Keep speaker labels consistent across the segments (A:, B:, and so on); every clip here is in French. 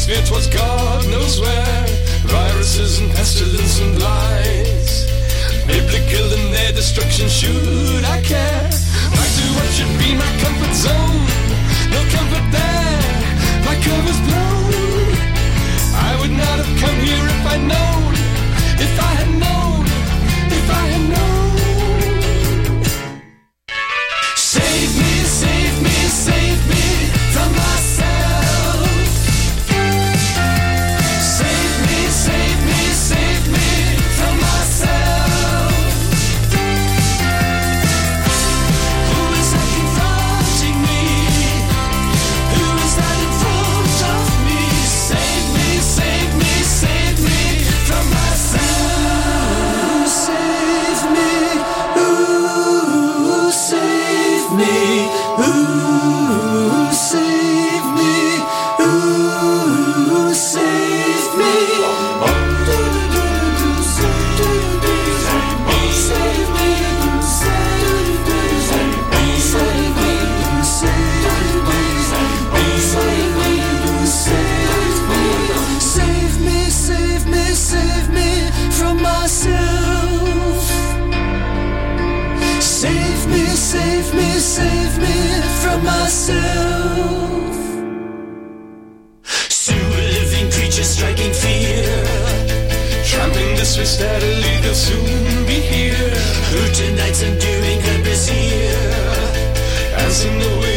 A: spit was God knows where. Viruses and pestilence and lies. Biblical in their destruction, should I care? Back to what should be my comfort zone. No comfort there, my cover's blown. I would not have come here if I'd known, if I had known. guess steadily they'll soon be here. Who tonight's enduring her is here.
B: As in the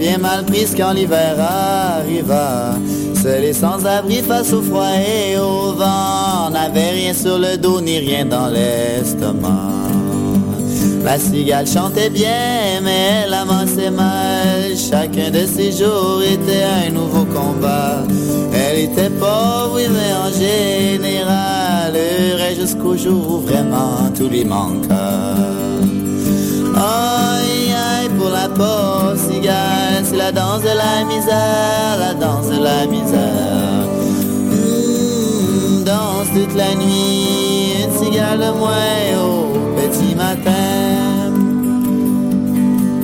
B: bien mal prise quand l'hiver arriva. Seul et sans abri face au froid et au vent, n'avait rien sur le dos ni rien dans l'estomac. La cigale chantait bien, mais elle amassait mal. Chacun de ses jours était un nouveau combat. Elle était pauvre, oui, mais en général, heureuse jusqu'au jour où vraiment tout lui manqua. Aïe, la pauvre cigale, c'est la danse de la misère, la danse de la misère. Mmh, danse toute la nuit, une cigale de moins au petit matin.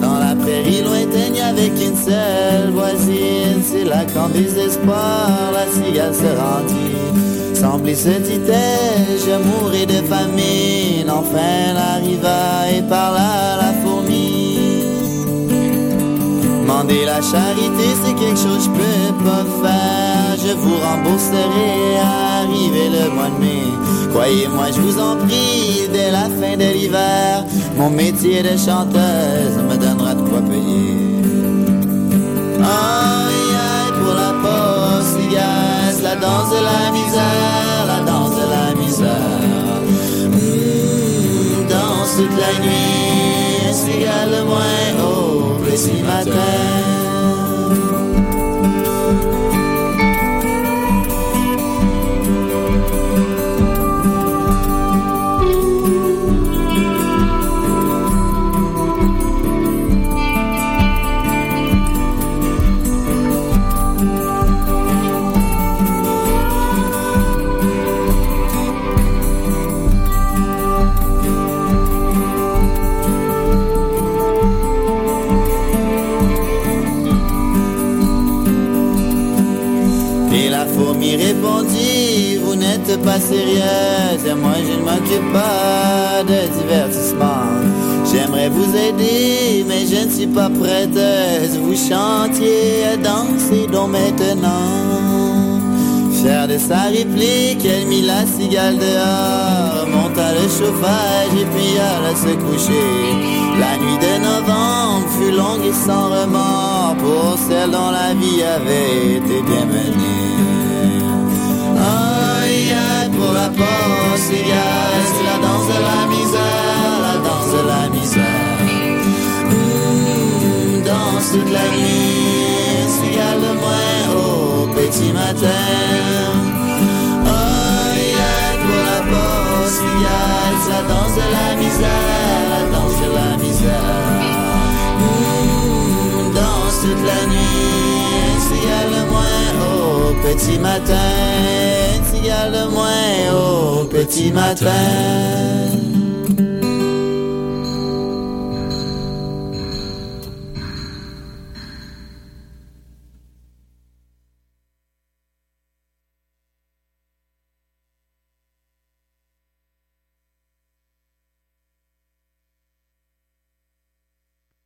B: Dans la prairie lointaine, avec une seule voisine, c'est là qu'en désespoir, la cigale se rendit. Semblait se dit-elle, je mourrai de famine, enfin elle arriva et parla la Mandez la charité, c'est quelque chose que je peux pas faire. Je vous rembourserai arrivé le mois de mai. Croyez-moi, je vous en prie, dès la fin de l'hiver, mon métier de chanteuse me donnera de quoi payer. Aïe, aïe, pour la pauvre cigale, la danse de la misère, la danse de la misère. Mmh, danse toute la nuit, cigale le moins au petit matin. Fourmi répondit, vous n'êtes pas sérieuse, et moi je ne m'occupe pas de divertissement. J'aimerais vous aider, mais je ne suis pas prêteuse. Vous chantiez, dansez donc maintenant. Fière de sa réplique, elle mit la cigale dehors, monta le chauffage et puis alla se coucher. La nuit de novembre fut longue et sans remords pour celle dont la vie avait été bien c'est la danse de la misère, la danse de la misère. Danse toute la nuit, cigale de moins au petit matin. Aïe, aïe, pour la pauvre cigale, la danse de la misère, la danse de la misère. Danse toute la nuit, petit matin, cigale de moins au petit matin.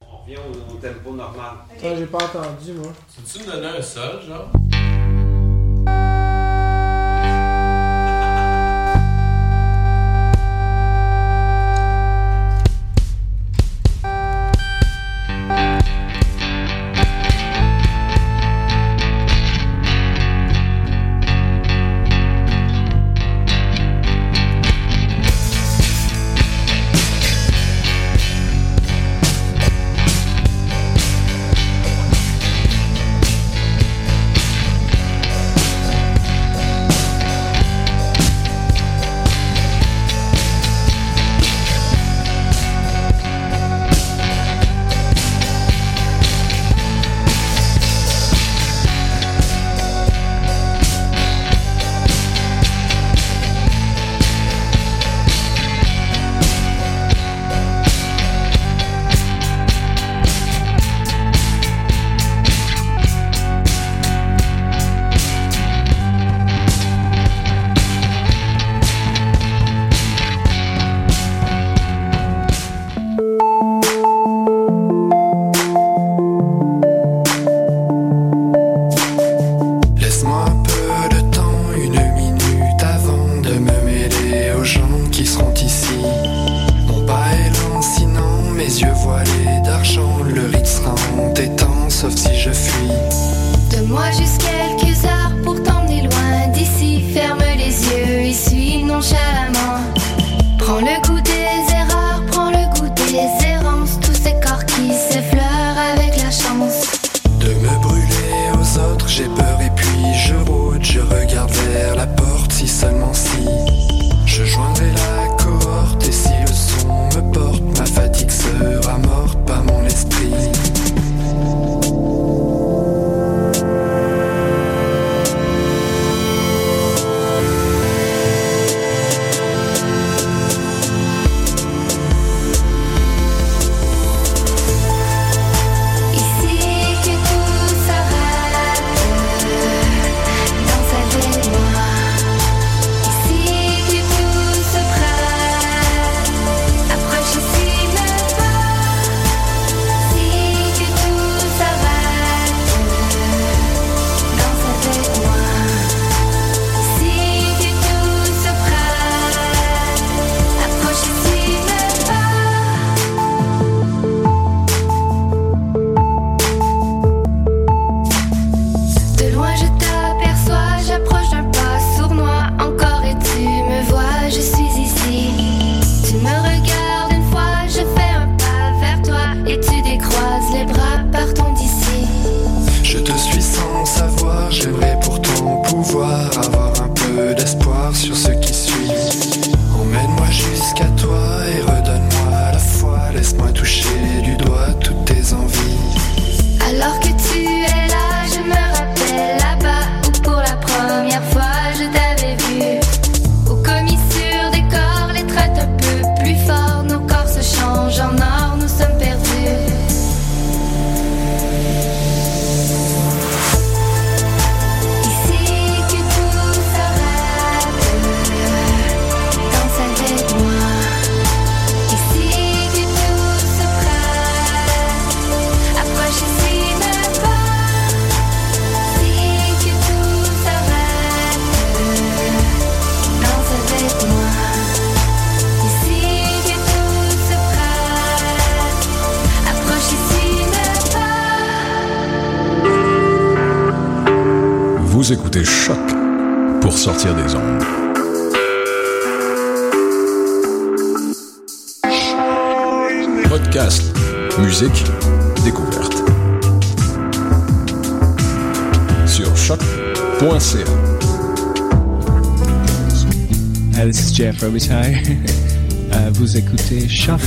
C: On revient au, au tempo normal.
D: Attends, j'ai pas entendu, moi.
E: Tu me donner un sol, genre?
A: Aïe,
F: des
G: ondes. Podcast, musique, découverte. Sur choc.ca.
H: Hi, this is Jeff Robitaille. Uh, vous écoutez Choc.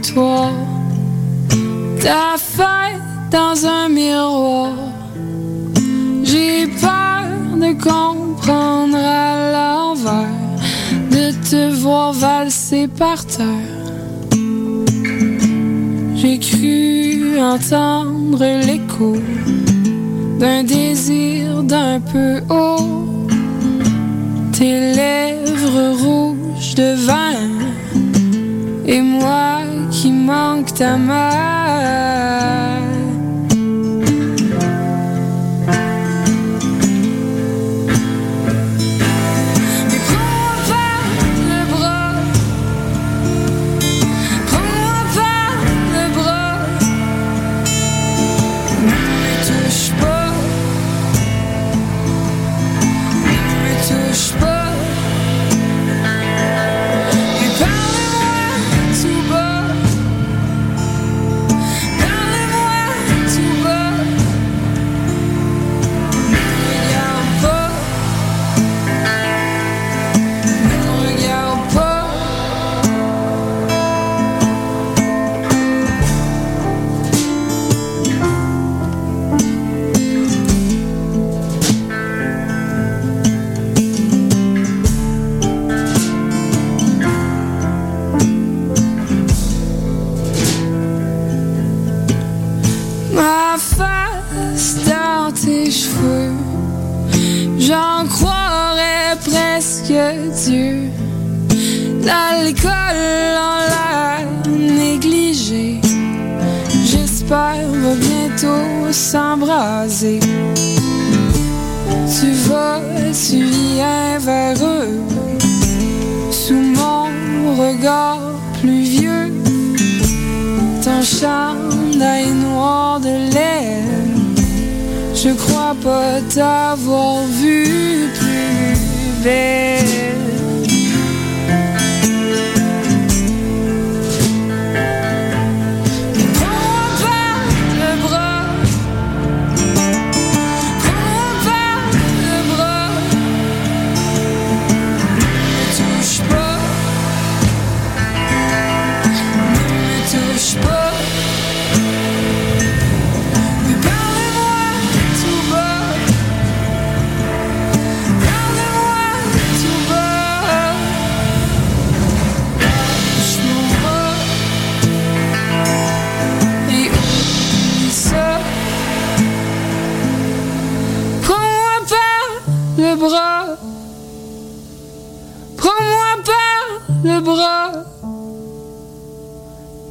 I: Trottoir, ta fête dans un miroir. J'ai peur de comprendre à l'envers, de te voir valser par terre. J'ai cru entendre l'écho d'un désir d'un peu haut, tes lèvres rouges de vin, et moi qui manque ta main. Presque Dieu. L'alcool en l'air négligé, j'espère bientôt s'embraser. Tu vas, tu viens vers eux, sous mon regard pluvieux ton chandail noir de laine. Je crois pas t'avoir vu understand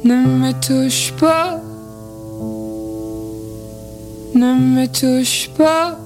I: Ne me touche pas, ne me touche pas.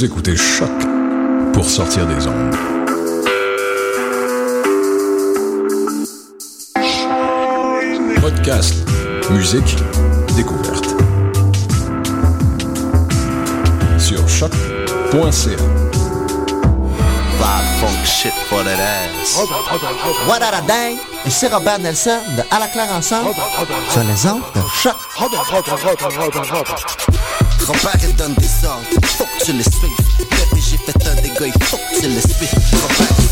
G: Écoutez Choc pour sortir des ondes. Podcast, musique, découverte. Sur choc.ca.
J: Vibe funk shit for that ass. What a? Et c'est Robert Nelson de À la claire ensemble sur les ondes de choc. Robert il donne des ordres, faut que tu les suives. Bébé j'ai fait un dégât, tu les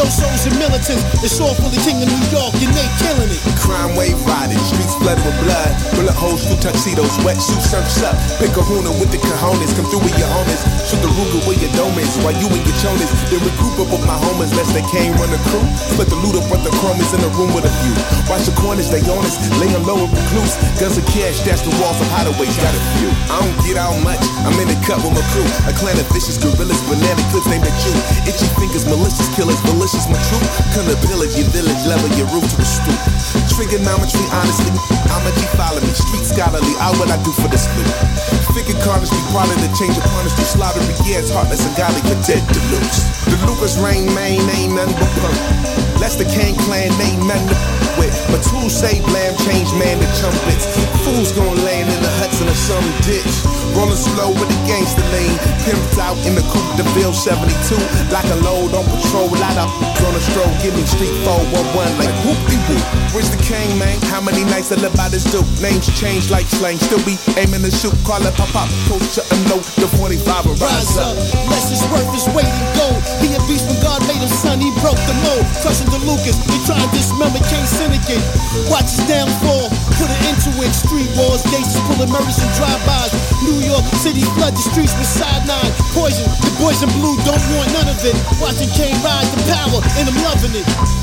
K: mafiosos and militants. It's all for the king of New York and they killing it.
L: Crime wave riding, streets flooded with blood. Bullet holes through tuxedos, wetsuit surfs up. Pick a Huna with the cojones, come through with your homies. Shoot the Ruger with your domes, while you and your chonis. Then regroup up with my homies, lest they can't run the crew. Split the loot up with the chromies in the room with a few. Watch the corners, they honest, lay them low and recluse. Guns and cash, dash the walls of hideaways, got a few. I don't get out much, I'm in the cut with my crew. A clan of vicious gorillas, banana clips named at you. Itchy fingers, malicious killers, malicious my truth. Pillage your village, level your roof to a stoop. Trigonometry, honestly, I'm a G follow me. Street scholarly, all what I do for this loot. Figure carnage be of the change of honesty. Slaughtery, yeah, it's heartless and godly, but dead to lose. The Lucas rain, main, ain't nothing but punk. Lester Kane clan, ain't nothing to with. But tools say blam, change man to trumpets. Fools gon' land in the huts in a some ditch. Rolling slow with the gangster lean. Pimped out in the coupe de Ville 72. Like a load on patrol, light up on a stroll. Give me street 411 like whoop de whoop. Where's the king, man? How many nights I live by this dude? Names change like slang. Still be aiming to shoot. Call it pop pop. Coach shut him low. The 45 will rise up.
K: Less is worth his weight in gold. He a beast when God made him son, he broke the mold. Touching the Lucas, they try to dismember King Syndicate. Watch his downfall, put an end to it. Street wars, gangsters pulling murders and drive-bys. New York City flood the streets with side nine. Poison, the boys in blue don't want none of it. Watching Kane rise to power, and I'm loving it.